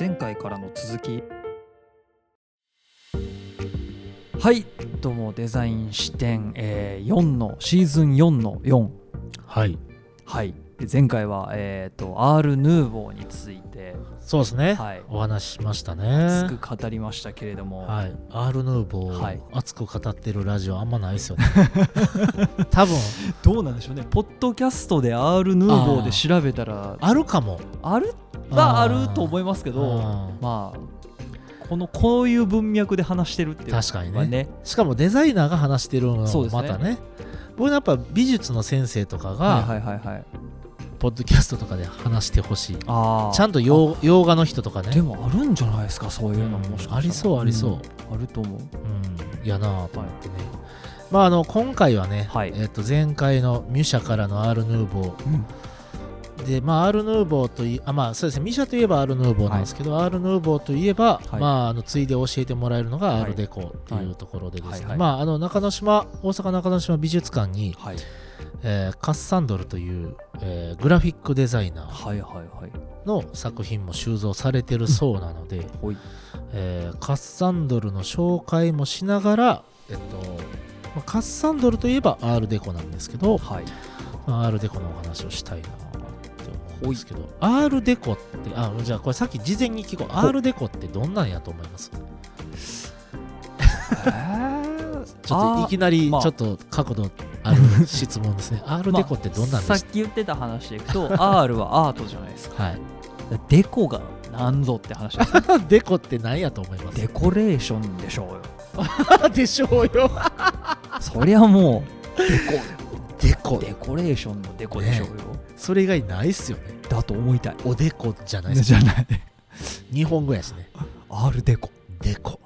前回からの続き。はいどうもデザイン視点、えー、4のシーズン4の4はい。はい。で前回は、えー、と R ヌーボーについてそうですね、はい。お話ししました熱ねく語りましたけれども、はい、アール・ヌーボー、はい。熱く語ってるラジオあんまないですよね。多分。どうなんでしょうね。ポッドキャストで R ヌーボーで調べたらあるかも。あるはあると思いますけどうんまあこのこういう文脈で話してるっていう確かにね。ねしかもデザイナーが話してるのもまたね。僕やっぱ美術の先生とかはいがはいはいはいポッドキャストとかで話してほしい。あー。ちゃんと洋洋画の人とかね。でもあるんじゃないですかそういうのうんもありそうありそう。うんあると思う。うんやなぁと思ってね、まああの今回はね、はい。えっと前回のミュシャからのアール・ヌーボー。うん。で、まあ、アール・ヌーボーといあ、まあ、そうですね、ミシャといえばアール・ヌーボーなんですけど、アール・ヌーボーといえば、はい。まあ、あのついで教えてもらえるのがはい。アール・デコっていうところでですね、はいはい。まあ、あの中之島、大阪中之島美術館に、はいえーカッサンドルという、えーグラフィックデザイナーの作品も収蔵されてるそうなので、ほい。えーカッサンドルの紹介もしながら、えっとまあカッサンドルといえばアール・デコなんですけど、はい。まあアールデコのお話をしたいなって思うんですけど、アールデコって、あ、じゃあこれさっき事前に聞こう。アールデコってどんなんやと思います？ちょっといきなりまあ。ちょっと角度ある質問ですね。アールデコってどんなんですさっき言ってた話でいくと R はアートじゃないですかはい。デコがなんぞって話ですね デコって何やと思います？デコレーションでしょうよ でしょうよ。そりゃもうデデココ。デコレーションのデコでしょうよ、それ以外ないっすよね。だと思いたいおでこじゃないじゃない日本語やしね。R デコデコ。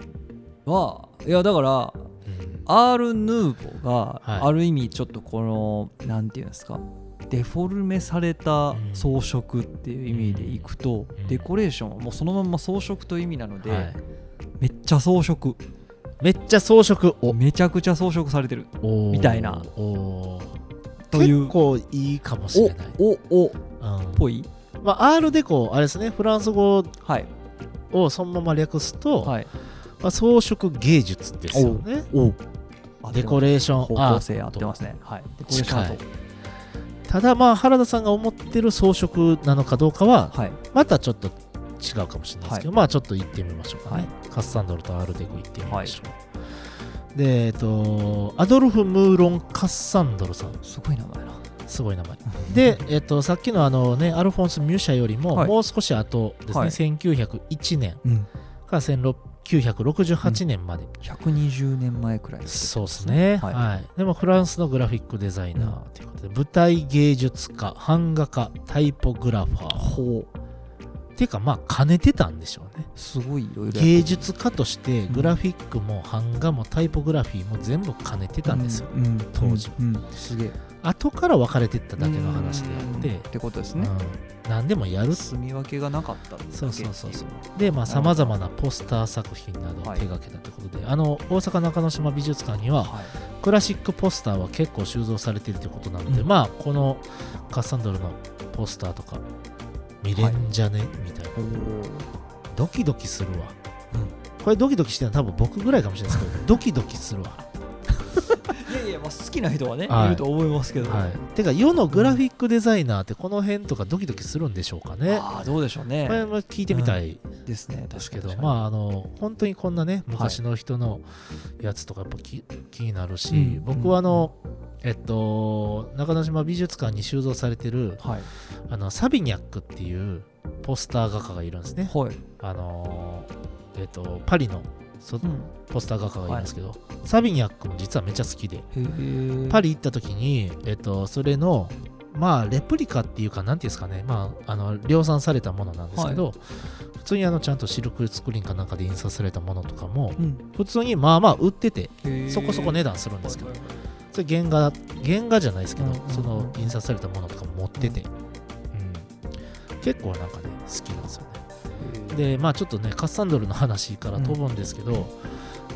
はいやだからうん。R ヌーボーはい。がある意味ちょっとこの、なんていうんですかデフォルメされた装飾っていう意味でいくと、うん。デコレーションはもうそのまんま装飾という意味なので、はい。めっちゃ装飾。めっちゃ装飾。お。めちゃくちゃ装飾されてる。おー。みたいな。おー。という。結構いいかもしれない。おおっうん。ぽい？まあ、アールデコ、あれですね、フランス語はい。をそのまま略すと、はいまあ、装飾芸術ですよね。おデコレーション。方ア向性合ート。ってますね。はい。デコレーションアートただ、まあ、原田さんが思ってる装飾なのかどうかは、はい。またちょっと違うかもしれないですけど、まあ、ちょっと行ってみましょうかね。はい。カッサンドルとアールデコ行ってみましょう。で、えっと、アドルフ・ムーロン・カッサンドルさん。すごい名前な。すごい名前。で、えっと、さっきのあのね、アルフォンス・ミュシャよりも、はい。もう少し後ですね、はい。1901年うんから1968年まで。120年前くらいそうですね、ははい。いでもフランスのグラフィックデザイナーということで、舞台芸術家、版画家、タイポグラファー。ほう。っていうか、まあ、兼ねてたんでしょうね。すごいいろいろ芸術家として、グラフィックも版画もタイポグラフィーも全部兼ねてたんですよ。うん当時うんうん。すげえ後から分かれてっただけの話であって。うん。っ、てことですね。うん。何でもやるっ住み分けがなかったそうそうそうそう。で、まあ、さまざまなポスター作品などをはい。手掛けたということで、あの、大阪中之島美術館には、はい。クラシックポスターは結構収蔵されているということなので、うん。まあ、このカッサンドルのポスターとか、見れんじゃね、みたいな。ドキドキするわ。これドキドキしてるのは多分僕ぐらいかもしれないですけど、ドキドキするわ。いやいや、まあ、好きな人はね、はい。いると思いますけど、はい。てか、世のグラフィックデザイナーってこの辺とかドキドキするんでしょうかね。ああどうでしょうね。これも聞いてみたいですねですけど、まああの本当にこんなね昔の人のやつとかやっぱ気,、気になるし、うん。僕はあの、えっと中之島美術館に収蔵されてるはい。あのサビニャックっていうポスター画家がいるんですね。はい、あのえっとパリのそうん、ポスター画家がいるんですけど、サビニャックも実はめっちゃ好きで、パリ行った時に、えっと、それのまあレプリカっていうかなんていうんですかねまああの量産されたものなんですけど、普通にあのちゃんとシルクスクリーンかなんかで印刷されたものとかもうん。普通にまあまあ売っててそこそこ値段するんですけどはいはい。はいそれ原画原画じゃないですけど、その印刷されたものとかも持ってて、うん。結構なんかね好きなんですよねでまあちょっとねカッサンドルの話から飛ぶんですけど、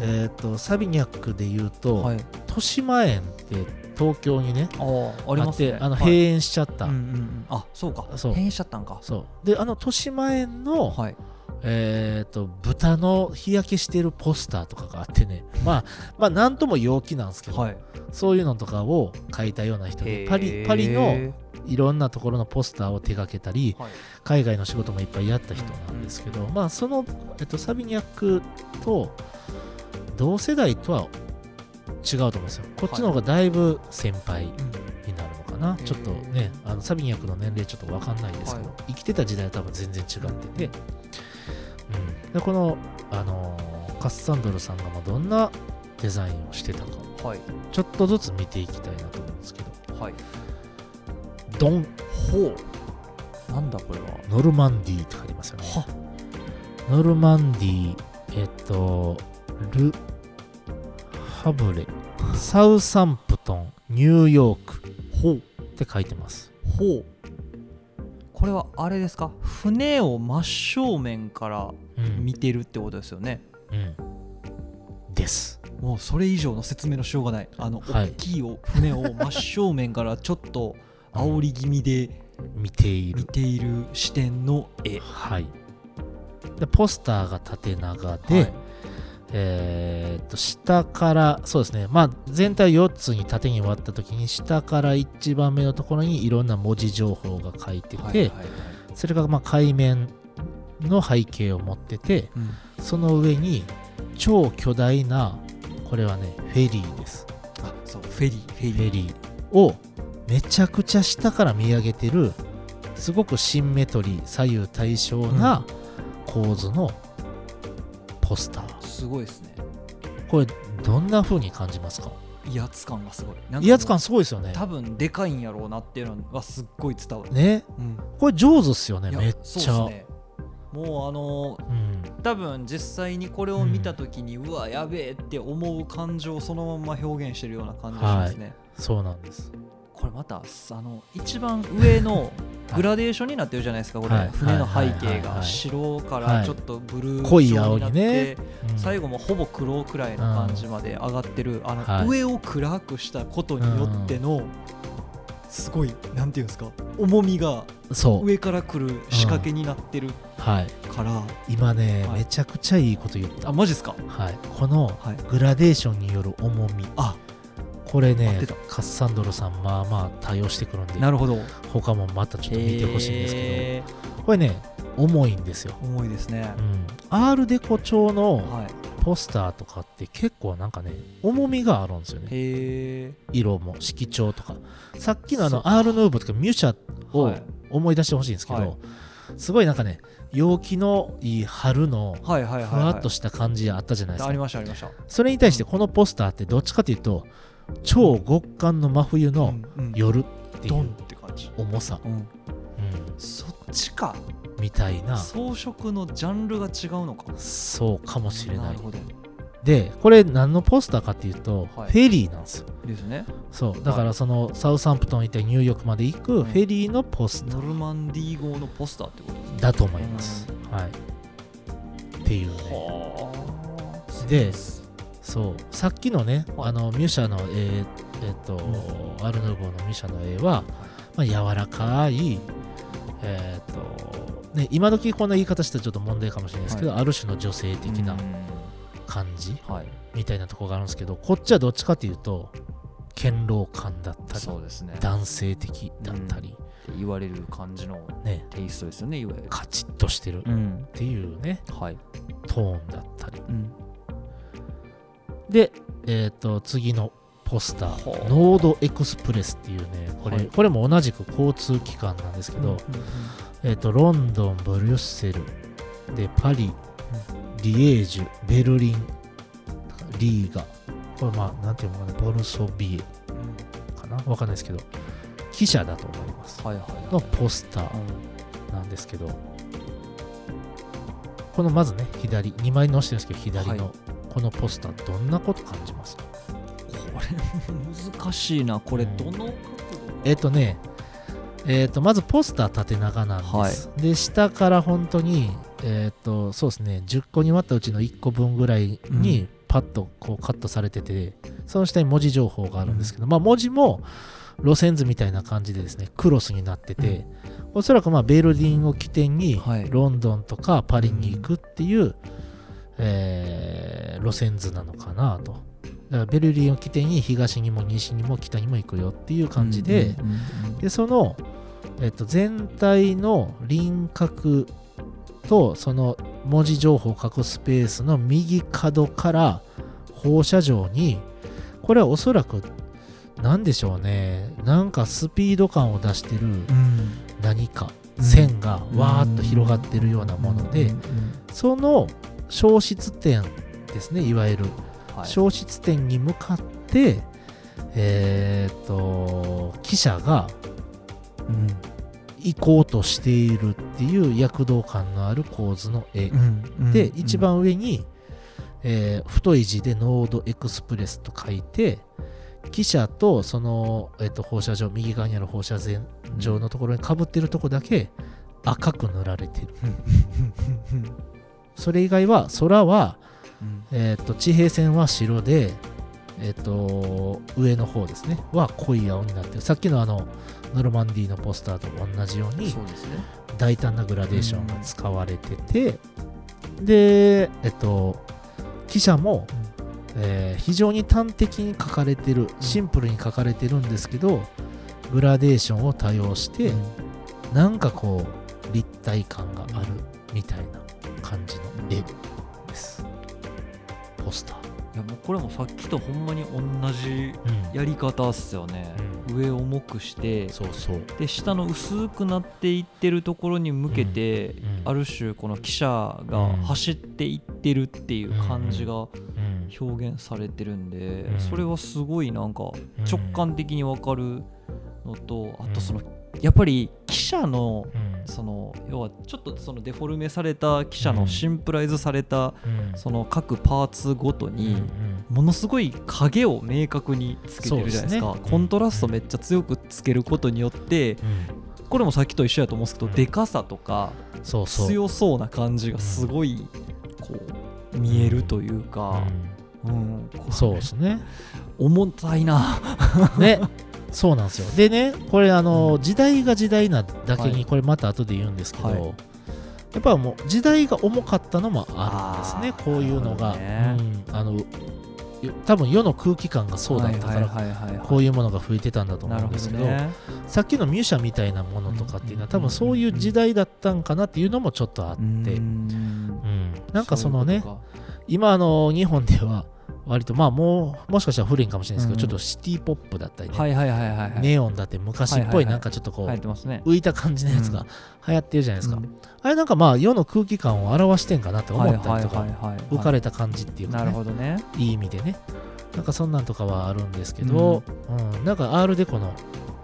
えっ、とサビニャックで言うと、はい。豊島園って東京にねああありますね。あってあのはい。閉園しちゃった、うんうんうん。あそうか。そう。変異しちゃったんか。そう。であの豊島園の、はい。えっ、と豚の日焼けしてるポスターとかがあってね。まあまあなんとも陽気なんですけど、はい。そういうのとかを描いたような人でパリパリのいろんなところのポスターを手掛けたりはい。海外の仕事もいっぱいやった人なんですけど、まあその、えっと、サビニャックと同世代とは違うと思うんですよ。こっちの方がだいぶ先輩になるのかな、へーちょっとねあのサビニャックの年齢ちょっと分かんないですけど、はい。生きてた時代は多分全然違ってて、うん、でこの、あのーカッサンドルさんがまあどんなデザインをしてたかはい。ちょっとずつ見ていきたいなと思うんですけど。はいドンほうなんだこれは。ノルマンディーって書いてますよね。は。ノルマンディーえっとルハブレサウサンプトンニューヨークほうって書いてます。ほう。これはあれですか？船を真正面からうん、見てるってことですよね、うん、です。もうそれ以上の説明のしようがない。あの、はい。大きいお船を真正面からちょっと煽り気味で見ている。見ている視点の絵。はい。でポスターが縦長で、はい。えーっと下からそうですね。まあ全体4つに縦に割った時に下から一番目のところにいろんな文字情報が書いてて、はいはいはい。それがまあ海面の背景を持っててうん。その上に超巨大なこれはねフェリーです。あそうフェリー。フェリーをめちゃくちゃ下から見上げてるすごくシンメトリー左右対称な構図のポスター、すごいですね。これどんな風に感じますか？威圧感がすごい。威圧感すごいですよね。多分でかいんやろうなっていうのはすっごい伝わる、ね？うん。これ上手っすよねめっちゃ。そうっすね。もうあのうん。多分実際にこれを見た時に、うわやべえって思う感情をそのまま表現してるような感じがしますね、そうなんですこれまたあの一番上のグラデーションになってるじゃないですかこれ、はい。船の背はい景が白かはい。らちょっとブルー濃い調青になって、にね。うん最後もほぼ黒くらいの感じまで上がってる、あの、はい。上を暗くしたことによっての、すごいなんていうんですか重みが上から来る仕掛けになってるはい。から、今ね、はい。めちゃくちゃいいこと言った。あマジですか？はい。このはい。グラデーションによる重み。あこれねカッサンドルさんまあまあ対応してくるんでなるほど。他もまたちょっと見てほしいんですけへどこれね重いんですよ、ー重いですね。う、ん、アールデコ調のはい。ポスターとかって結構なんかね重みがあるんですよね。色も色調とか。さっきのあのアールヌーボーとかミュシャをはい。思い出してほしいんですけど、はい。すごいなんかね陽気のいい春のふわっとした感じあったじゃないですか、ありましたありました。それに対してこのポスターってどっちかというと超極寒の真冬の夜っていうて感じ、重さ、うん、うん。そっちか。みたいな。装飾のジャンルが違うのか。そうかもしれない。でこれ何のポスターかっていうと、はい。フェリーなんですよ。ですね。そう。だからそのサウサンプトン行ってニューヨークまで行くうんフェリーのポスタノルマンディー号のポスターってことですね。ーだと思います、はい。っていうね。はあ。でそう。さっきのね、はい。あのミュシャの絵えっと、アルヌーボーのミュシャの絵は、まあ、柔らかいえっとね今時こんな言い方したらちょっと問題かもしれないですけど、ある種の女性的なうん。感じはい。みたいなところがあるんですけどこっちはどっちかっていうと堅牢感だったりそうですね。男性的だったり、言われる感じのね。テイストですよねいわゆる。カチッとしてるっうんていうねはい。トーンだったり。うんで、えっと次のポスタはーあノードエクスプレスっていうねこれ,、はい。これも同じく交通機関なんですけど、えっとロンドンブリュッセルでパリリエージュベルリンリーガこれまあなんていうのかなボルソビエかなわかんないですけど記者だと思います。はいはいはい。のポスターなんですけどこのまずね左2枚載せてるんですけど左のはいこのポスターどんなこと感じますか、これ難しいな。これうんどの角度？えっ、とねえっ、とまずポスター縦長なんです、で下から本当にえっ、とそうですね10個に割ったうちの1個分ぐらいにパッとこうカットされてて、その下に文字情報があるんですけど、まあ文字も路線図みたいな感じでですねクロスになってて、おそらくまあベルリンを起点にはい。ロンドンとかパリに行くっていう、えー路線図なのかなと。だからベルリンを起点に東にも西にも北にも行くよっていう感じで、でその、えっと、全体の輪郭とその文字情報を書くスペースの右角から放射状にこれはおそらく何でしょうね。なんかスピード感を出してるうん。何かうん線がわーっと広がってるようなものでその消失点ですねいわゆる。はい。消失点に向かってえーっと記者がうん。行こうとしているっていう躍動感のある構図の絵。うんで、うん。一番上に、えー太い字でノードエクスプレスと書いて記者とその、えっと放射状右側にある放射線状のところにかぶってるとこだけ赤く塗られてるそれ以外は空は、うん。えっと地平線は白でえっと上の方ですね。は濃い青になってる。さっきのあのノルマンディーのポスターと同じようにそうですね。大胆なグラデーションが使われてて、で、えっと、記者も、えー非常に端的に書かれてる、シンプルに書かれてるんですけど、グラデーションを多用して、なんかこう、立体感があるみたいな感じの絵です。ポスター。いやもうこれもさっきとほんまに同じうん。やり方っすよね、上を重くして。そうそう。で下の薄くなっていってるところに向けて、うん。うん。ある種この記者が走っていってるっていう感じがうん。表現されてるんで、うん。それはすごいなんかうん。直感的に分かるのと、あとそのやっぱり記者のうん。その要はちょっとそのデフォルメされた記者のシンプライズされたうん。その各パーツごとうんにものすごい影を明確につけてるじゃないですか。コントラストめっちゃ強くつけることによってうん。これもさっきと一緒やと思うんですけどうん。でかさとか。強そうな感じがすごいこう見えるというか、うん。うん。そうですね。重たいな。ね、そうなんですよ。でね、これ、あの、時代が時代なだけに、はい。これまた後で言うんですけど、はい。やっぱもう時代が重かったのもあるんですね、こういうのが。ね。うん、あのよ多分世の空気感がそうだったから、こういうものが増えてたんだと思うんですけど、どね。さっきのミュシャみたいなものとかっていうのは、うん。多分そういう時代だったんかなっていうのもちょっとあって、ううん。んなんかそのね、今あの日本では割とまあもうもしかしたら古いんかもしれないですけど、うん。ちょっとシティポップだったりね、とかはいはいはいはいはい。ネオンだって昔っぽはいなんかちょっとこう、浮いた感じのやつが流行ってるじゃないですか、うん。あれなんかまあ世の空気感を表してんかなって思ったりとか、浮かれた感じっていうか、なねるほどね。いい意味でね。なんかそんなんとかはあるんですけど、うん。なんか R デコの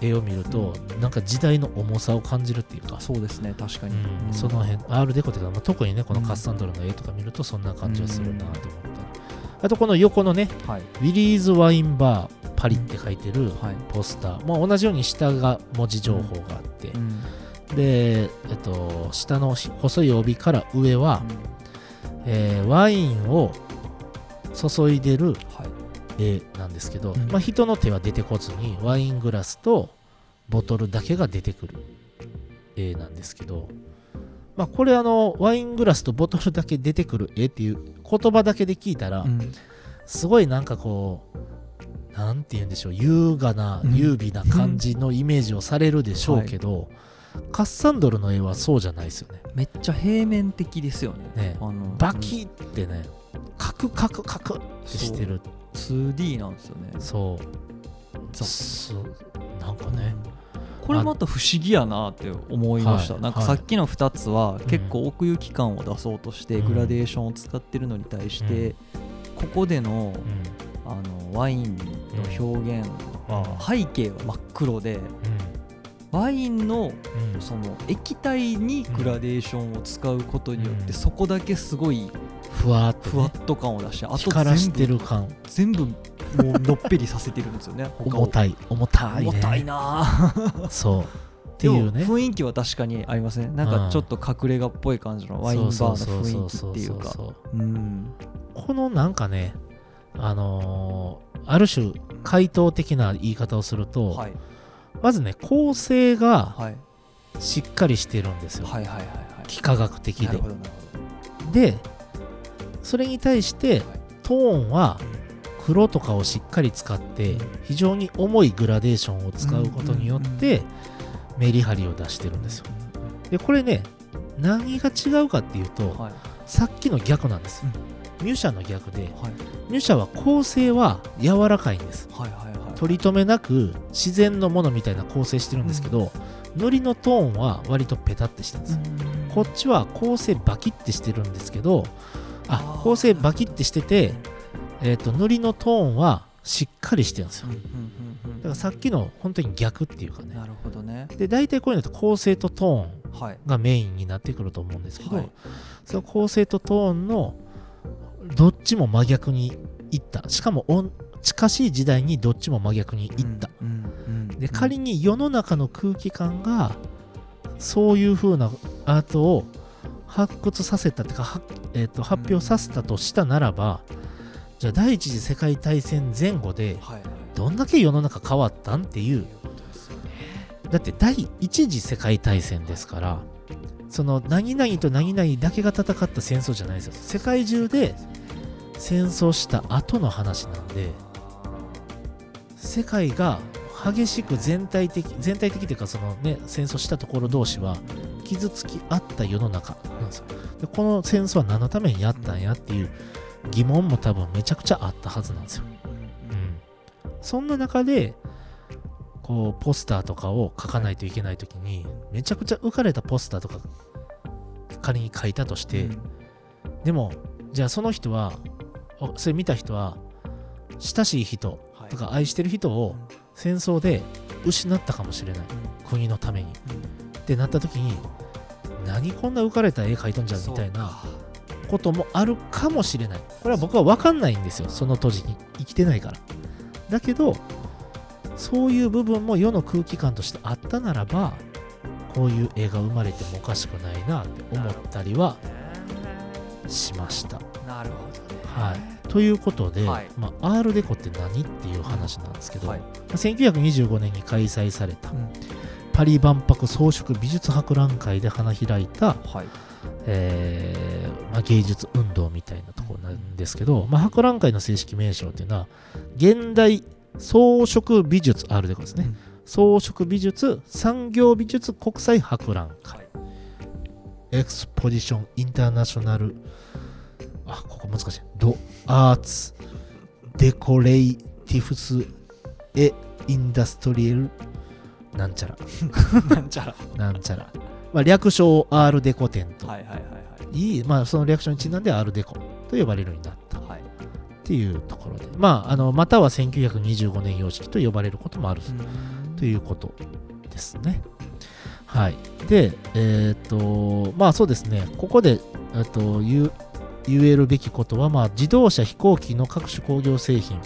絵を見ると、なんか時代の重さを感じるっていうか、そうですね確かに、うん。うん。その辺 R デコっていうか、まあ、特にねこのカッサンドルの絵とか見るとそんな感じはするなと思ったり、あとこの横のねはい。ウィリーズワインバーパリって書いてるはい、ポスター、まあ、同じように下が文字情報があって、うん。で、えっと、下の細い帯から上は、えーワインを注いでるはい。絵なんですけど、うん。まあ、人の手は出てこずにワイングラスとボトルだけが出てくる絵なんですけど、まあ、これあのワイングラスとボトルだけ出てくる絵っていう言葉だけで聞いたら、うん。すごいなんかこうなんて言うんでしょう優雅なうん。優美な感じのイメージをされるでしょうけど、カッサンドルの絵はそうじゃないですよね。めっちゃ平面的ですよね。ね。あのバキってねカクカクカクってしてる。2D なんですよね。そう。なんかねこれまた不思議やなって思いました、はい。なんかさっきの2つはん。結構奥行き感を出そうとしてうん。グラデーションを使ってるのに対して、うん。ここでのうん。あのワインの表現は背景は真っ黒でワインのその液体にグラデーションを使うことによってうん。そこだけすごいふわっと、ね。ふわっ、と感を出してあと光らしてる感。全部もうのっぺりさせてるんですよね 重たい。重たいね。重たいなぁ そう。っていうね。雰囲気は確かにありますね。なんかちょっと隠れ家っぽい感じのワインバーの雰囲気っていうか。このなんかねあのーある種回答的な言い方をすると、はい。まずね構成がはい。しっかりしてるんですよ、はいはいはいはい。幾何学的で。でそれに対してトーンは黒とかをしっかり使って非常に重いグラデーションを使うことによってメリハリを出してるんですよ。でこれね何が違うかっていうとどはい。さっきの逆なんですミュシャの逆ではい。ミュシャは構成は柔らかいんです。はいはいはい。取り留めなく自然のものみたいな構成してるんですけど、塗りのトーンは割とペタってしてるんですよ、こっちは構成バキってしてるんですけどあ構成バキってしてて、えー、と塗りのトーンはしっかりしてるんですよ。うんうんうんうん。だからさっきの本当に逆っていうかね。なるほどね。で大体こういうのって構成とトーンはい。がメインになってくると思うんですけど、はい。その構成とトーンのどっちも真逆にいった。しかも近しい時代にどっちも真逆にいった、うんうんうん。で仮に世の中の空気感がそういう風なアートを発掘させたってか、はえー、と発表させたとしたならば、じゃあ第一次世界大戦前後でどんだけ世の中変わったんっていう。だって第一次世界大戦ですからその何々と何々だけが戦った戦争じゃないですよ。世界中で戦争した後の話なんで世界が激しく全体的全体的というかそのね戦争したところ同士は傷つき合った世の中なんですよ。でこの戦争は何のためにやったんやっていう疑問も多分めちゃくちゃあったはずなんですよ。うん、そんな中でこうポスターとかを書かないといけない時にめちゃくちゃ浮かれたポスターとか仮に書いたとして、でもじゃあその人はあそれ見た人は親しい人はい。とか愛してる人を戦争で失ったかもしれない。国のためにってなった時に何こんな浮かれた絵描いとんじゃんみたいなこともあるかもしれない。これは僕は分かんないんですよ。その当時に生きてないから。だけど、そういう部分も世の空気感としてあったならば、こういう映画生まれてもおかしくないなって思ったりはしました。なるほどねはい。ということで、はいまあ、アールデコって何っていう話なんですけど、はいまあ1925年に開催されたうんパリ万博装飾美術博覧会で花開いたはい。えーまあ、芸術運動みたいなところなんですけど、まあ、博覧会の正式名称っていうのは現代装飾美術あるでこですね、うん。装飾美術産業美術国際博覧会。はい。エクスポジションインターナショナルあここ難しい。ドアーツデコレイティフスエインダストリエルなんちゃら。なんちゃら。なんちゃら、まあ、略称アールデコ展と。はいはいはいい。い、まあ、そのリアクションにちなんでアールデコと呼ばれるようになった。っはい。はいていうところで、まあ、あのまたは1925年様式と呼ばれることもあるということですね。はい。で、えっ、と、まあそうですね、ここで、えっと言う言えるべきことは、まあ、自動車、飛行機の各種工業製品、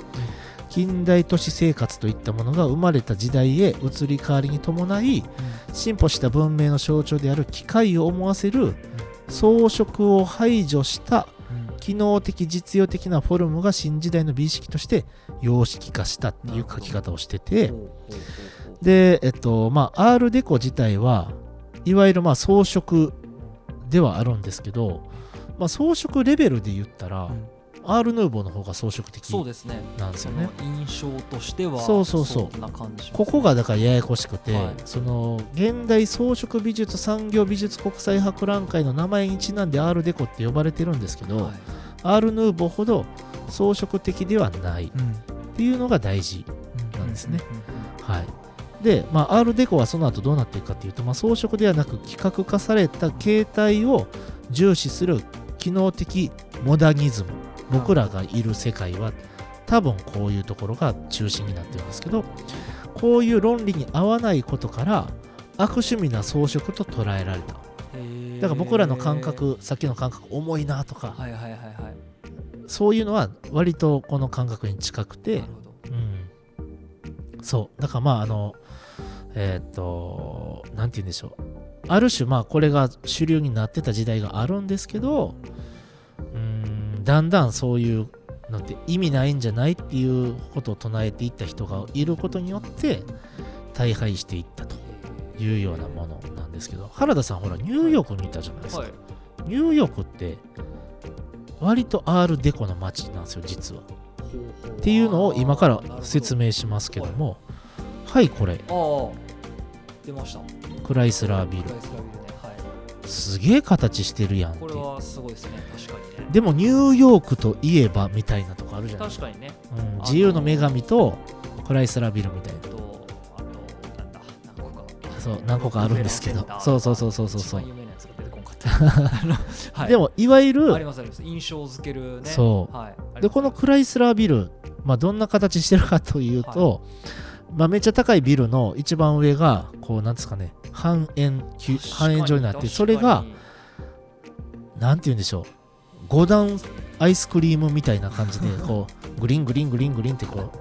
近代都市生活といったものが生まれた時代へ移り変わりに伴い、進歩した文明の象徴である機械を思わせる装飾を排除した機能的実用的なフォルムが新時代の美意識として様式化したっていう書き方をしててでえっとまあアールデコ自体はいわゆるまあ装飾ではあるんですけど、まあ、装飾レベルで言ったら、うんアール・ヌーボーの方が装飾的そうですね。そなんですよね。の印象としてはそうそうそう。な感じしますここがだからややこしくて、はい。その現代装飾美術産業美術国際博覧会の名前にちなんでアールデコって呼ばれてるんですけど、はい。アール・ヌーボーほど装飾的ではないっうんていうのが大事なんですね。うん。はい。で、まあ、アールデコはその後どうなっていくかというと、まあ、装飾ではなく規格化された形態を重視する機能的モダニズム。僕らがいる世界は多分こういうところが中心になってるんですけど、こういう論理に合わないことから悪趣味な装飾と捉えられた。だから僕らの感覚、さっきの感覚重いなとか、はいはいはいはい。そういうのは割とこの感覚に近くてうん、そう。だからまああのえーっ、となんて言うんでしょう。ある種まあこれが主流になってた時代があるんですけどうんだんだんそういうなんて意味ないんじゃないっていうことを唱えていった人がいることによって大敗していったというようなものなんですけど原田さんほらニューヨークにいたじゃないですか、はい。ニューヨークって割とアールデコの街なんですよ実は。っていうのを今から説明しますけどもはい。これ。出ました。クライスラービルすげえ形してるやんって。これはすごいですね。確かにね。でもニューヨークといえばみたいなとこあるじゃない。確かにね。うん、自由の女神とクライスラービルみたいな。とあとなんだ何個かそう何個かあるんですけど。そうそうそうそうそうそう。でもいわゆるありますあります。印象付けるね。そう。はい。でこのクライスラービル、まあ、どんな形してるかというと、まあ、めっちゃ高いビルの一番上がこうなんですかね半円球半円状になってそれがなんて言うんでしょう5段アイスクリームみたいな感じで こうグリングリングリングリンってこ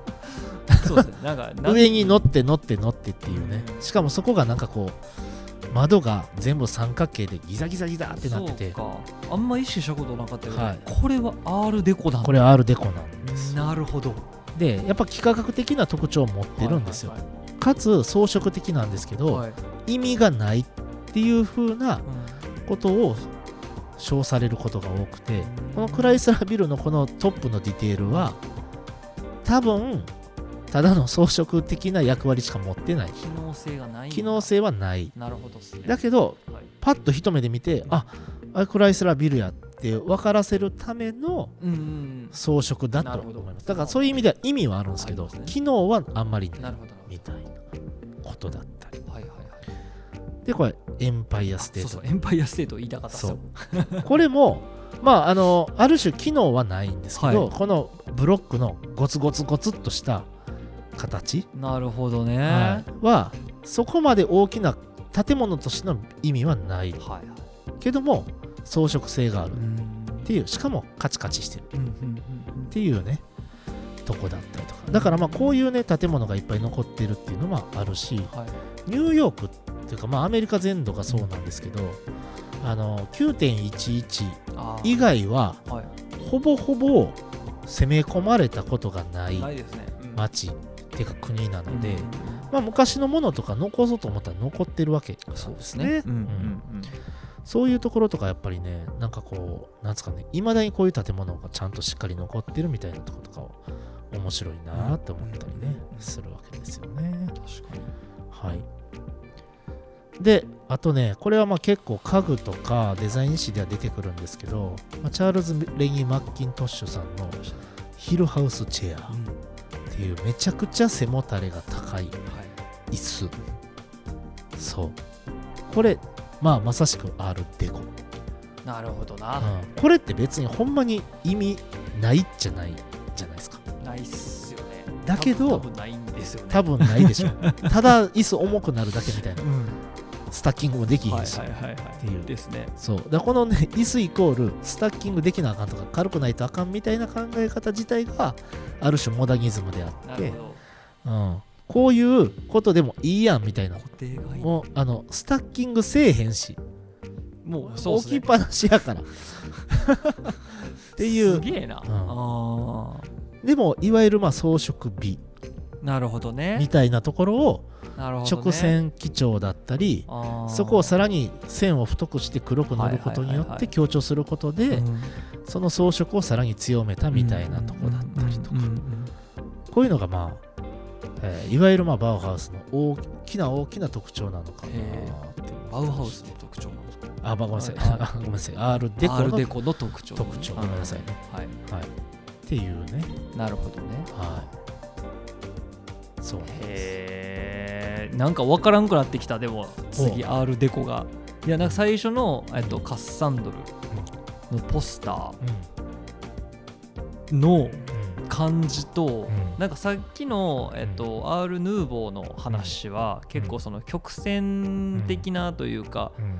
そうですね。なんかう上に乗って乗って乗ってっていうね。しかもそこがなんかこう窓が全部三角形でギザギザギザってなってて。あんま意識したことなかったけど、はい。これはアールデコなんだ。これはアールデコなんです。なるほどでやっぱ幾何学的な特徴を持ってるんですよ、はいかつ装飾的なんですけど、はい。はい意味がないっていう風なうん。ことを称されることが多くてこのクライスラービルのこのトップのディテールは多分ただの装飾的な役割しか持ってない。機能性がない機能性はない。なるほどね。だけどはい。パッと一目で見てああれクライスラービルやって分からせるための装飾だと思います。だからそういう意味では意味はあるんですけど機能はあんまりないみたいなことだったり。はいはいはいでこれエンパイアステート。そうそうエンパイアステート言いたかったっすよ。これもまああのある種機能はないんですけど、はい。このブロックのゴツゴツゴツっとした形、なるほどね。ははい。はそこまで大きな建物としての意味はない。いはい。けども装飾性がある。っうん。ていうしかもカチカチしてる。っていうねとこだったりとか。だからまあこういうね建物がいっぱい残ってるっていうのもあるしニューヨークっていうかまあアメリカ全土がそうなんですけど、あの9.11あー。以外ははい。ほぼほぼ攻め込まれたことがない町っていうか国なので、まあ、昔のものとか残そうと思ったら残ってるわけそうですねそういうところとかやっぱりねなんかこうなんですかねいまだにこういう建物がちゃんとしっかり残ってるみたいなところとかを面白いなって思ったりね、うんするわけですよね。うん確かに。はい。であとねこれはまあ結構家具とかデザイン誌では出てくるんですけど、まあチャールズ・レニー・マッキントッシュさんのヒルハウスチェアうん。っていうめちゃくちゃ背もたれが高い。椅子。そう。これまあまさしく R デコ、なるほどな。うん。これって別にほんまに意味ないじゃないじゃないですか。ないっすよね。だけど多分ないんですよね。多分ないでしょ ただ椅子重くなるだけみたいな。うん。スタッキングもできへはいんし、はいはいはい。っていう。ですね。そう。だこのね椅子イコールスタッキングできなあかんとか軽くないとあかんみたいな考え方自体がある種モダニズムであって。なるほ、ど。うん、こういうことでもいいやんみたいなもうあのスタッキングせえへんし。もう置きっぱなしやから。っていう。すげえな、ん。あでもいわゆるまあ装飾美。ーなるほどね。みたいなところを直線基調だったり、そこをさらに線を太くして黒く塗ることによって強調することで、うん。その装飾をさらに強めたみたいなとこだったりとか、こういうのがまあ、えーいわゆるまあバウハウスの大きな大きな特徴なのかなってへバウハウスの特徴なんですか？あ、まあごめんなさい。ごめんなさい。R デコアールのデコの特徴特徴。ごめんなさいね。はいはい。っていうね。なるほどねはい。そう。へえんか分からんくなってきたでも次 R デコがいやなんか最初の、えっと、カッサンドルのポスターのうん。うん。感じと、うんなんかさっきの、えっと R ヌーボーの話は結構その曲線的なというか、うん。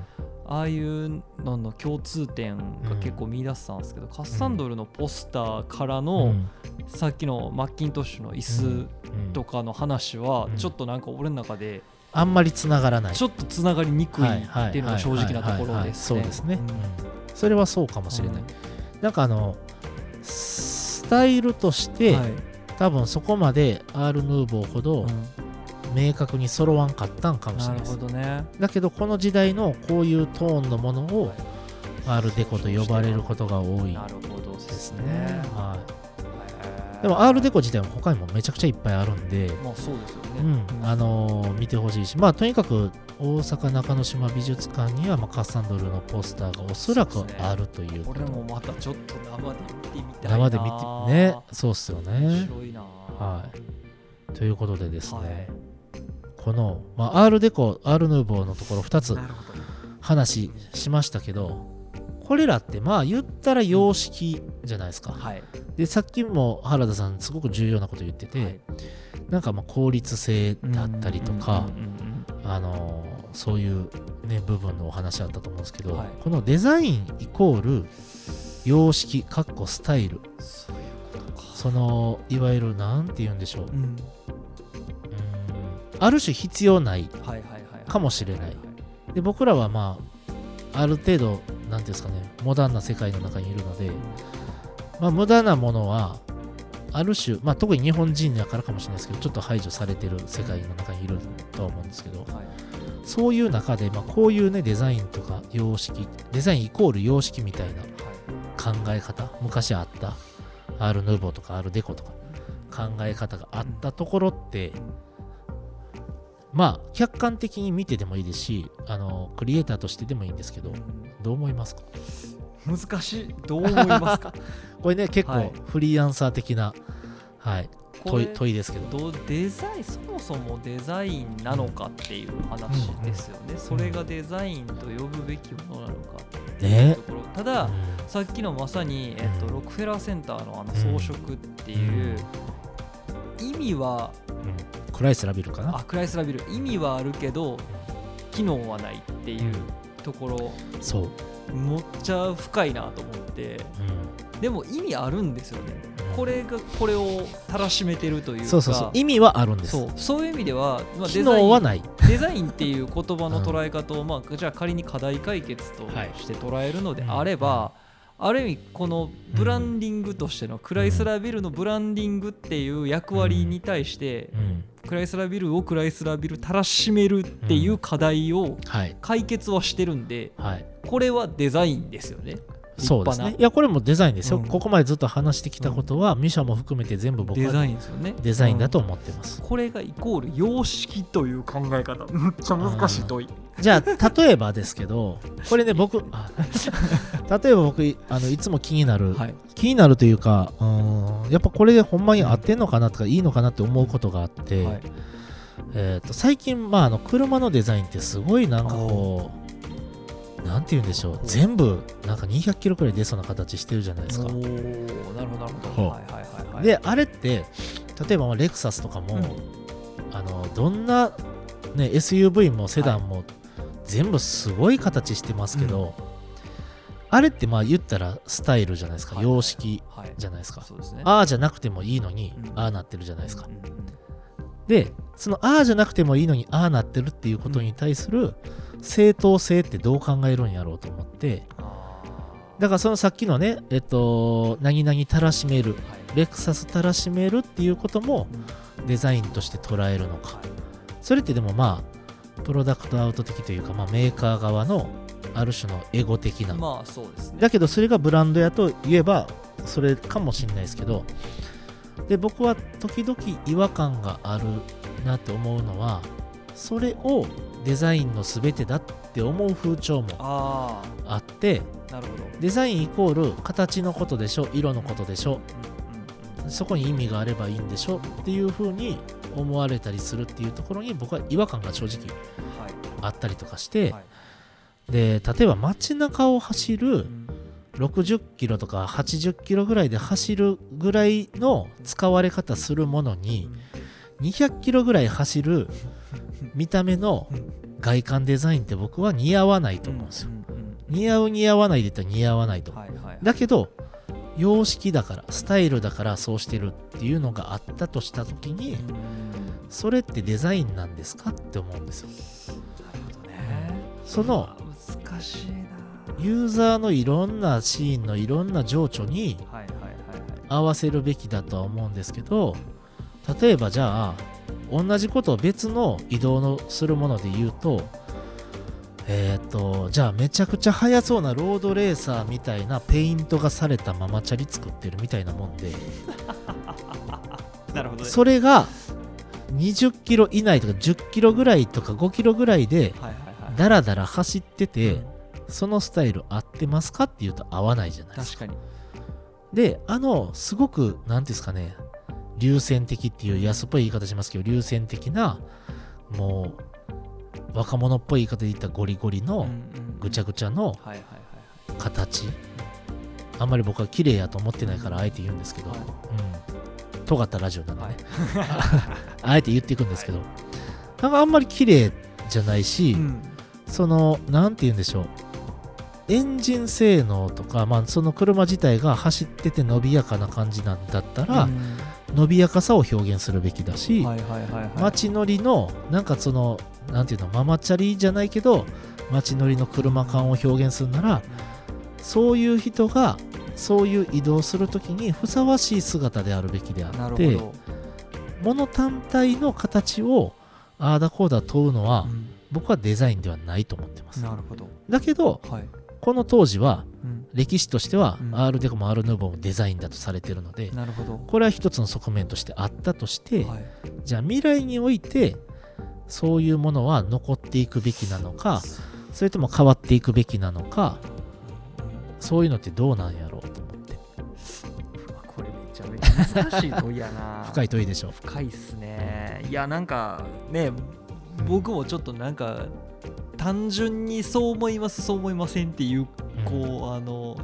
ああいうのの共通点が結構見出せたんですけど、カッサンドルのポスターからの、さっきのマッキントッシュの椅子うんとかの話はうんちょっとなんか俺の中であんまりつながらない。ちょっとつながりにくいっていうのが正直なところですね。そうですね。うんうんそれはそうかもしれない。なんかあの、スタイルとして、はい。多分そこまで R ヌーボーほど、うん。明確に揃わんかったんかもしれないです。ね。だけどこの時代のこういうトーンのものをアールデコと呼ばれることが多い。なるほどでですすね。ね。はい、でもアールデコ自体も他にもめちゃくちゃいっぱいあるんで、まあそうですようね。ん。あのー見てほしいし。まあとにかく大阪中之島美術館には、まあ、カッサンドルのポスターがおそらくあるという。こと俺もまたちょっと生で見てみたいな。生で見てねそうっすよ面ね白いな。はい。ということでですね、はい。この、まあ、アールデコアールヌーボーのところ2つ。話しましたけどこれらってまあ言ったら様式じゃないですか、はい。でさっきも原田さんすごく重要なこと言ってて、はい。なんかまあ効率性だったりとか、うんうんうん。あのーそういう、ね、部分のお話あったと思うんですけど、はい。このデザインイコール様式かっこスタイル。うんそのいわゆるなんて言うんでしょう。ううん。ーん。ある種必要ない。かもしれない。で僕らはまあある程度なんていうんですかねモダンな世界の中にいるので、まあ、無駄なものはある種、まあ、特に日本人やからかもしれないですけどちょっと排除されてる世界の中にいるとは思うんですけどはい。そういう中で、まあ、こういうねデザインとか様式デザインイコール様式みたいな考え方昔あったアール・ヌーボーとかアール・デコとか考え方があったところってまあ客観的に見てでもいいですしあのクリエイターとしてでもいいんですけどどう思いますか？難しい。どう思いますか？これね結構はい。フリーアンサー的な、はい、問い問いですけど。デザインそもそもデザインなのかっていう話ですよね、それがデザインと呼ぶべきものなのかっていうねところ、ただ、うん。さっきのまさに、えっと、うん。ロックフェラーセンターのあの装飾っていう意味は、うん。クライスラビルかな？あクライスラビル。意味はあるけど機能はないっていうところ。そう、むっちゃ深いなと思って。うでも意味あるんですよね。うんこれがこれをたらしめてるというかん、そうそうそう。意味はあるんです。そう。そういう意味では、まあ、機デザイン能はない。デザインっていう言葉の捉え方を、まあ、じゃあ仮に課題解決とはい。して捉えるのであれば、ある意味このブランディングとしてのクライスラービルのブランディングっていう役割に対してうんクライスラービルをクライスラービルたらしめるっていう課題をはい。解決はしてるんではい。これはデザインですよねそうですね。いやこれもデザインですよ、うん。ここまでずっと話してきたことは、ミシャも含めて全部僕デザはインですよね。デザインだとうん思ってます、これがイコール様式という考え方。めっちゃ難しい問い。じゃあ例えばですけどこれね僕あ 例えば僕いあのいつも気になる、はい。気になるというかうーんやっぱこれでほんまに合ってんのかなとかいいのかなって思うことがあって、はい。えー、と最近、まあ、あの車のデザインってすごいなんかこうなんて言うんでしょう。全部なんか200キロくらい出そうな形してるじゃないですか。なるほどなるほど。はいはいはいはい。であれって例えばまあレクサスとかも、うん。あのどんな、ね、SUV もセダンも全部すごい形してますけど、あれってまあ言ったらスタイルじゃないですか、はいはい。様式はい。じゃないですか。そうですね。ああじゃなくてもいいのに、うん。ああなってるじゃないですか。うん。うんでそのああじゃなくてもいいのにああなってるっていうことに対する正当性ってどう考えるんやろうと思って。あだからそのさっきのねえっと何々たらしめるーはいレクサスたらしめるっていうこともうん。デザインとして捉えるのか。はいそれってでもまあプロダクトアウト的というか、まあ、メーカー側のある種のエゴ的な。まあそうですね。だけどそれがブランドやと言えばそれかもしれないですけど。で僕は時々違和感があるなって思うのはそれをデザインの全てだって思う風潮もああってあなるほど。デザインイコール形のことでしょ色のことでしょそこに意味があればいいんでしょっていう風に思われたりするっていうところに僕は違和感が正直はい。あったりとかして、はい。で例えば街中を走るうん。60キロとか80キロぐらいで走るぐらいの使われ方するものに200キロぐらい走る見た目の外観デザインって僕は似合わないと思うんですよ。似合う似合わないで言ったら似合わないと思う。はいはいはい。だけど様式だからスタイルだからそうしてるっていうのがあったとした時にうん。それってデザインなんですかって思うんですよ。なるほどね。その難しいな。ユーザーのいろんなシーンのいろんな情緒に合わせるべきだとは思うんですけど例えばじゃあ同じことを別の移動のするもので言うとえっ、とじゃあめちゃくちゃ速そうなロードレーサーみたいなペイントがされたママチャリ作ってるみたいなもんで なるほどね。それが20キロ以内とか10キロぐらいとか5キロぐらいではいはいはい。だらだら走ってて、うん。そのスタイル合ってますかっていうと合わないじゃないですか。確かに。で、あの、すごく、なんていうんですかね、流線的っていう安っぽい言い方しますけど、流線的な、もう、若者っぽい言い方で言ったゴリゴリのぐちゃぐぐちゃの形。あんまり僕は綺麗やと思ってないからあえて言うんですけど、はい。うん。尖ったラジオなんで。ね、はい。あえて言っていくんですけど、なんかあんまり綺麗じゃないし、うん。その、なんて言うんでしょう。エンジン性能とか、まあ、その車自体が走ってて伸びやかな感じなんだったら、うん伸びやかさを表現するべきだし、街乗りの、なんかその、なんていうの、ママチャリじゃないけど、街乗りの車感を表現するなら、そういう人が、そういう移動するときにふさわしい姿であるべきであって、物単体の形をああだこうだ問うのは、うん。僕はデザインではないと思ってます。なるほど。だけど、はい。この当時はうん歴史としては、うん。R デコも R ヌーボーもデザインだとされているので、なるほど。これは一つの側面としてあったとして、はい。じゃあ未来においてそういうものは残っていくべきなのかそれとも変わっていくべきなのかそういうのってどうなんやろうと思って。これめちゃめちゃ難しい問いやな。深い問いでしょう。深いっすね。いやなんかね僕もちょっとなんか単純にそう思いますそう思いませんっていううん。こうあの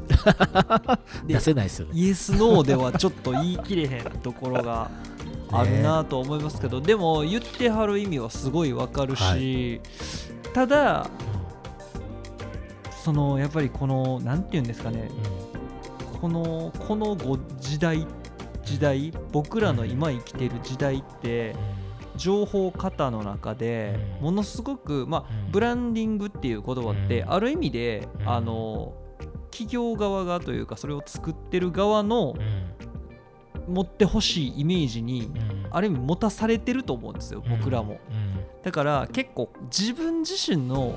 で出せないですよね。イエス・ノーではちょっと言い切れへんところが あるなと思いますけど、でも言ってはる意味はすごいわかるし、はただそのやっぱりこのなんて言うんですかねうん。このこのご時代時代僕らの今生きてる時代って情報過多の中でうん。ものすごくまあうん。ブランディングっていう言葉ってうん。ある意味でうん。あの企業側がというかそれを作ってる側のうん。持ってほしいイメージにうん。ある意味持たされてると思うんですよ僕らも。うん。だから結構自分自身の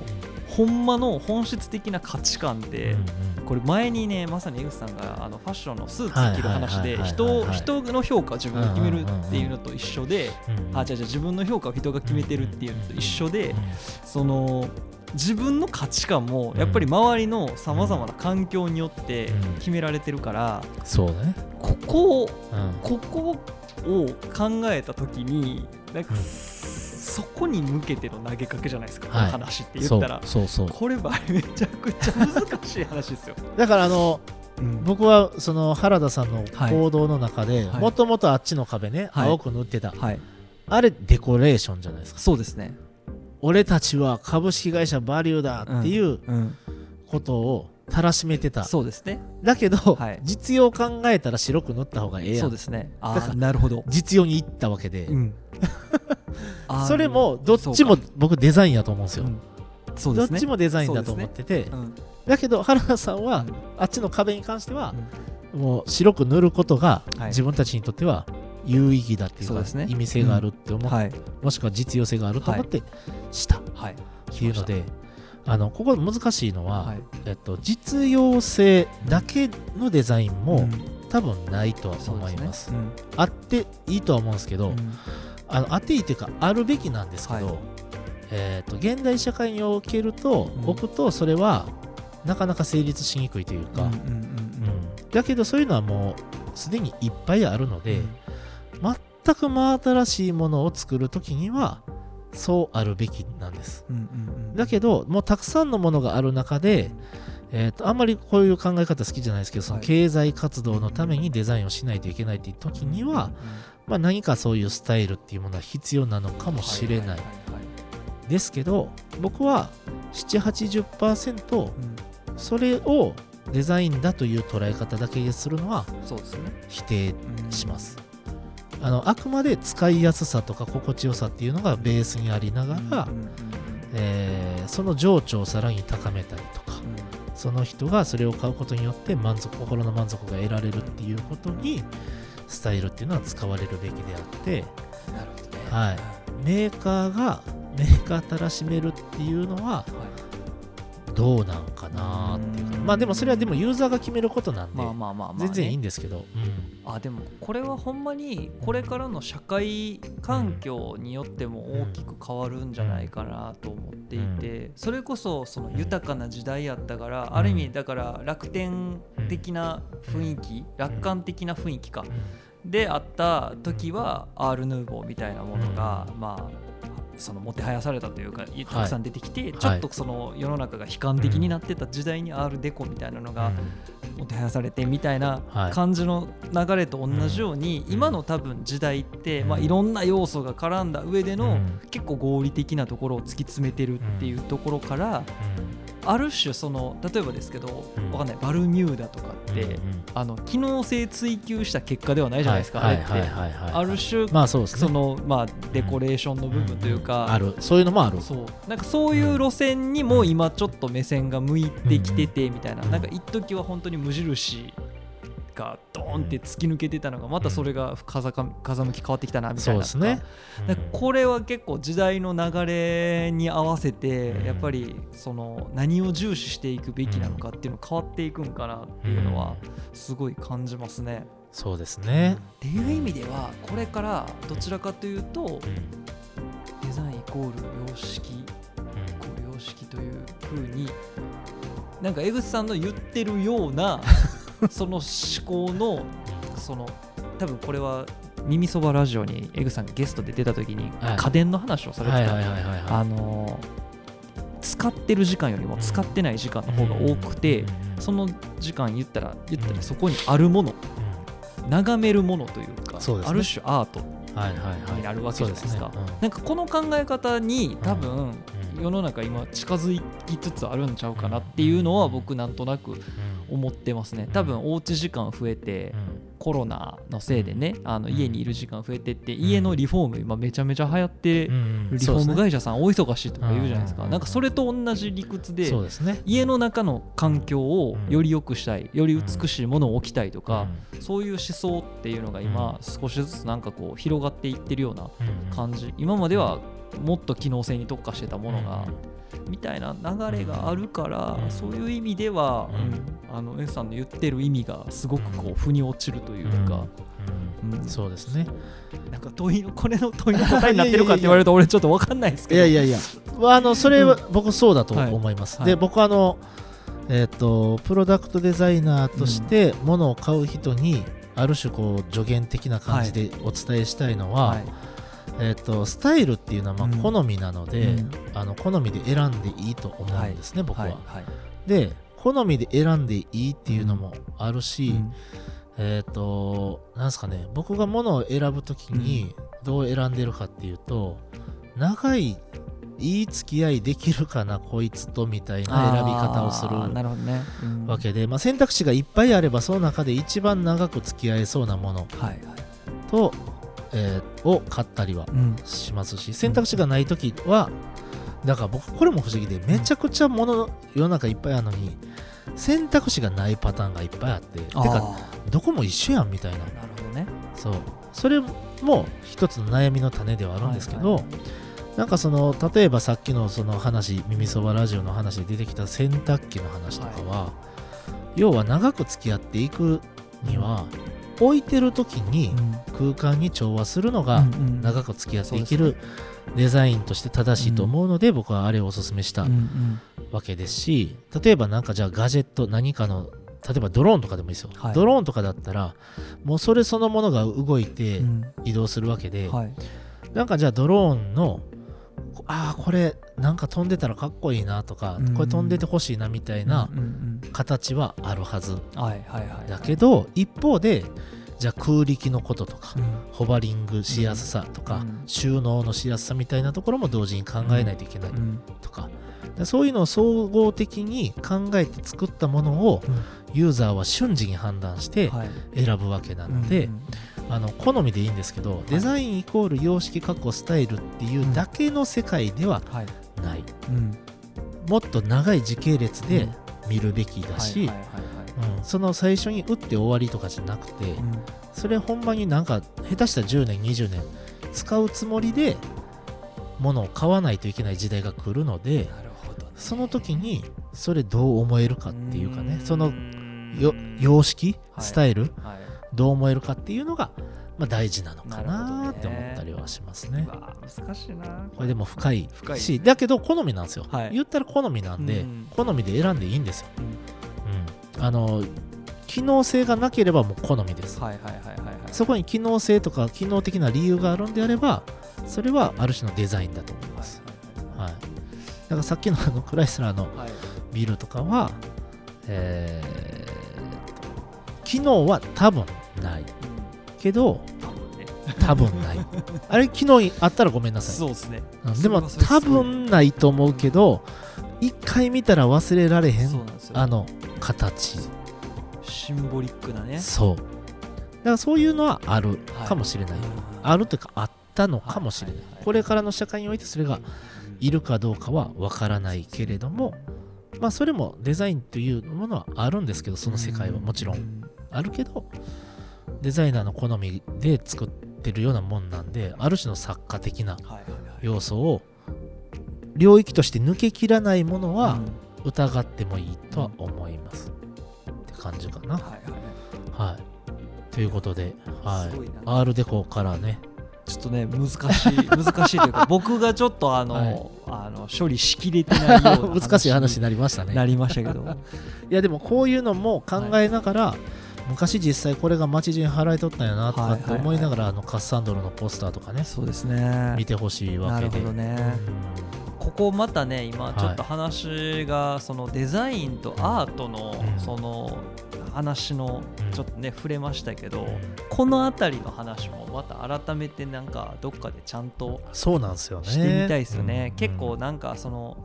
ほんまの本質的な価値観ってうん。これ前にねまさに江口さんがあのファッションのスーツ着る話で人人の評価を自分で決めるっていうのと一緒であじゃあじゃあ自分の評価を人が決めてるっていうのと一緒でうんその自分の価値観もやっぱり周りのさまざまな環境によってうん決められてるからそうねここをうんここを考えた時になんかうんそこに向けての投げかけじゃないですか、このはい。話って言ったら。そうそうこればめちゃくちゃ難しい話ですよ。だからあの僕はその原田さんの行動の中ではい。もともとあっちの壁ねはい。青く塗ってたはい、あれデコレーションじゃないですか。そうですね。俺たちは株式会社バリューだっていううん、ことをたらしめてた。そうですね。だけどはい。実用考えたら白く塗った方がええやん。そうですね。ああ、なるほど。実用に行ったわけで。うん。それもどっちも僕デザインやと思うんですよ。うん。そうですね。どっちもデザインだと思ってて。うん。だけど原田さんはうん。あっちの壁に関してはもう白く塗ることがはい。自分たちにとっては有意義だっていうかね。意味性があるって思っはい。もしくは実用性があると思ってした。っはい。ていうのであのここ難しいのは、はい。えっと、実用性だけのデザインもうん。多分ないとは思います。ね。あっていいとは思うんですけど、うん。あのあっていいというかあるべきなんですけど、はい。えっと現代社会におけると、うん。置くとそれはなかなか成立しにくいというか、うんうんうんだけどそういうのはもうすでにいっぱいあるので、全く真新しいものを作るときにはそうあるべきなんです。うんうんうんだけどもうたくさんのものがある中で、えー、とあんまりこういう考え方好きじゃないですけどそのはい経済活動のためにデザインをしないといけないっていう時には、まあ、何かそういうスタイルっていうものは必要なのかもしれないはははですけど僕は780%うんそれをデザインだという捉え方だけするのは。否定うんします。あのあくまで使いやすさとか心地よさっていうのがベースにありながら、えーその情緒をさらに高めたりとかその人がそれを買うことによって満足心の満足が得られるっていうことにスタイルっていうのは使われるべきであってうんなるほどね。はい。うんメーカーがメーカーたらしめるっていうのはどうなんかなっていううん。まあでもそれはでもユーザーが決めることなんで、まあまあまあまあ、ね、全然いいんですけど、あでもこれはほんまにこれからの社会環境によっても大きく変わるんじゃないかなと思っていてそれこそその豊かな時代やったからある意味だから楽天的な雰囲気楽観的な雰囲気かであった時はアール・ヌーボーみたいなものがまあそのもてはやされたというかたくさん出てきて、ちょっとその世の中が悲観的になってた時代にアールデコみたいなのがもてはやされてみたいな感じの流れと同じように、今の多分時代って、まあ、いろんな要素が絡んだ上での、結構合理的なところを突き詰めてるっていうところから、ある種その例えばですけど、わかんない。バルミューダとかって、あの機能性追求した結果ではないじゃないですか、あれってある種、まあそうですね、そのまあデコレーションの部分というか、ある。そういうのもある。そう。なんかそういう路線にも今ちょっと目線が向いてきててみたいな、なんか一時は本当に無印がドーンって突き抜けてたのがまたそれが風風向き変わってきたなみたいな。そうですね、これは結構時代の流れに合わせてやっぱりその何を重視していくべきなのかっていうの変わっていくんかなっていうのはすごい感じますね。そうですね。っていう意味ではこれからどちらかというとデザインイコール様式イコール様式というふうになんか江口さんの言ってるような その思考のその多分これは耳そばラジオに江口さんがゲストで出た時に家電の話をされてたあの使ってる時間よりも使ってない時間の方が多くてその時間言ったら言ったらそこにあるもの眺めるものというかある種アートになるわけじゃないですか。なんかこの考え方に多分世の中今近づきつつあるんちゃうかなっていうのは僕なんとなく思ってますね。多分おうち時間増えてコロナのせいでねあの家にいる時間増えてって家のリフォーム今めちゃめちゃ流行ってリフォーム会社さん大忙しいとか言うじゃないですか。なんかそれと同じ理屈で家の中の環境をより良くしたいより美しいものを置きたいとかそういう思想っていうのが今少しずつなんかこう広がっていってるような感じ。今まではもっと機能性に特化してたものが、みたいな流れがあるから、そういう意味では、うん、あの S さんの言ってる意味がすごくこう腑に落ちるというか、うん。そうですね。なんか問いのこれの問いの 答えになってるかって言われると俺ちょっと分かんないですけど。いやいやいや。あのそれは僕そうだと思います、はい、で僕あのえっ、ー、とプロダクトデザイナーとして物を買う人にある種こう助言的な感じでお伝えしたいのは、はいはいえーと、スタイルっていうのはまあ好みなので、うん、あの好みで選んでいいと思うんですね、はい、僕は。はいはい、で好みで選んでいいっていうのもあるし、うん、えっ、ー、となんですかね僕が物を選ぶ時にどう選んでるかっていうと、長いいい付き合いできるかなこいつとみたいな選び方をするわけで、まあ、選択肢がいっぱいあればその中で一番長く付き合えそうなものと、はいはいえー、を買ったりはしますし、うん、選択肢がない時はだから僕これも不思議でめちゃくちゃもの世の中いっぱいあるのに選択肢がないパターンがいっぱいあっててかどこも一緒やんみたいな。なるほどね。そう。それも一つの悩みの種ではあるんですけど、はいはい、なんかその例えばさっきのその話耳そばラジオの話で出てきた洗濯機の話とかは、はい、要は長く付き合っていくには、置いてる時に空間に調和するのが長く付き合っていけるデザインとして正しいと思うので僕はあれをおすすめしたわけですし例えばなんかじゃあガジェット何かの例えばドローンとかでもいいですよ、はい、ドローンとかだったらもうそれそのものが動いて移動するわけで、うんはい、なんかじゃあドローンのああこれなんか飛んでたらかっこいいなとか、うん、これ飛んでてほしいなみたいな形はあるはず。だけど一方でじゃあ空力のこととか、うん、ホバリングしやすさとか、うん、収納のしやすさみたいなところも同時に考えないといけないとか、そういうのを総合的に考えて作ったものをユーザーは瞬時に判断して選ぶわけなので、あの好みでいいんですけど、デザインイコール様式確保スタイルっていうだけの世界ではない、もっと長い時系列で見るべきだしその最初に打って終わりとかじゃなくて、それほんまになんか下手したら10年20年使うつもりでものを買わないといけない時代が来るのでその時にそれどう思えるかっていうかねそのようん。様式？はい。スタイル？はい。どう思えるかっていうのが、まあ、大事なのかなって思ったりはしますね。難しいな。これでも深い深いしだけど好みなんですよ、はい。言ったら好みなんで、うん。好みで選んでいいんですよ、うん。うん、あの機能性がなければもう好みです、はいはいはいはいはい。そこに機能性とか機能的な理由があるんであればそれはある種のデザインだと思います、はい、だからさっきのあのクライスラーのビルとかは、えー機能は多分ない。けど多分ない。あれ機能あったらごめんなさい。そうですね。うんでも多分ないと思うけど一回見たら忘れられへんあの形。シンボリックなね。そう。だからそういうのはあるかもしれない、あるというかあったのかもしれない,、はいはいはいこれからの社会においてそれがいるかどうかはわからないけれどもまあそれもデザインというものはあるんですけどその世界はもちろんあるけどデザイナーの好みで作ってるようなもんなんである種の作家的なはいはいはい。要素を領域として抜けきらないものはうん。疑ってもいいとは思います、って感じかな。はいはい。はい。はいということで、はい。い、な R デコからね。ちょっとね難しい 難しいというか僕がちょっとあの、はい。あの処理しきれてないような 難しい話にになりましたね。なりましたけど。いやでもこういうのも考えながら、昔実際これが街中に払いとったんやなとかって思いながら、あのカッサンドルのポスターとかねそうですね。見てほしいわなけで。るほどね、ここまたね今ちょっと話がそのデザインとアートのうん。その話のうん。ちょっとね触れましたけど、うんこの辺りの話もまた改めてなんかどっかでちゃんとそうなんですよね。してみたいですよね、うん。結構なんかその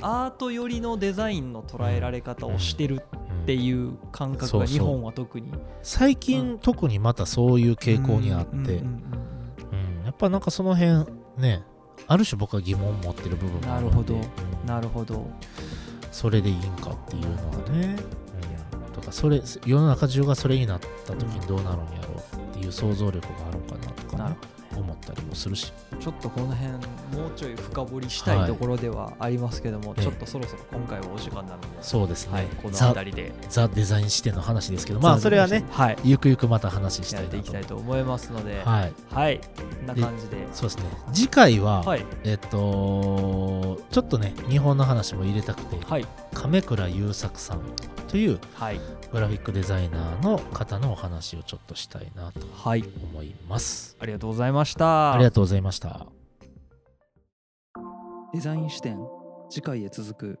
アート寄りのデザインの捉えられ方をしてるってうんいう感覚が日本は特に。最近、特にまたそういう傾向にあって、うんやっぱなんかその辺ねある種僕は疑問を持ってる部分もあるんで。なるほど。うんなるほど。それでいいんかっていうのはね、うん、とかそれ世の中中がそれになった時にどうなるんやろうっていう想像力があるんかなとかね。なる思ったりもするし。ちょっとこの辺もうちょい深掘りしたいところではありますけども、ええちょっとそろそろ今回はお時間なので、そうですね、はい、このザ辺りで。ザ・デザイン視点の話ですけどまあそれはねはい。ゆくゆくまた話したいと。きたいと思いますので。はい。はい。こんな感じで。そうですね。次回は、はい。えっとちょっとね日本の話も入れたくてはい。亀倉優作さんというはいグラフィックデザイナーの方のお話をちょっとしたいなとはい。思います。ありがとうございました。ありがとうございました。デザイン視点次回へ続く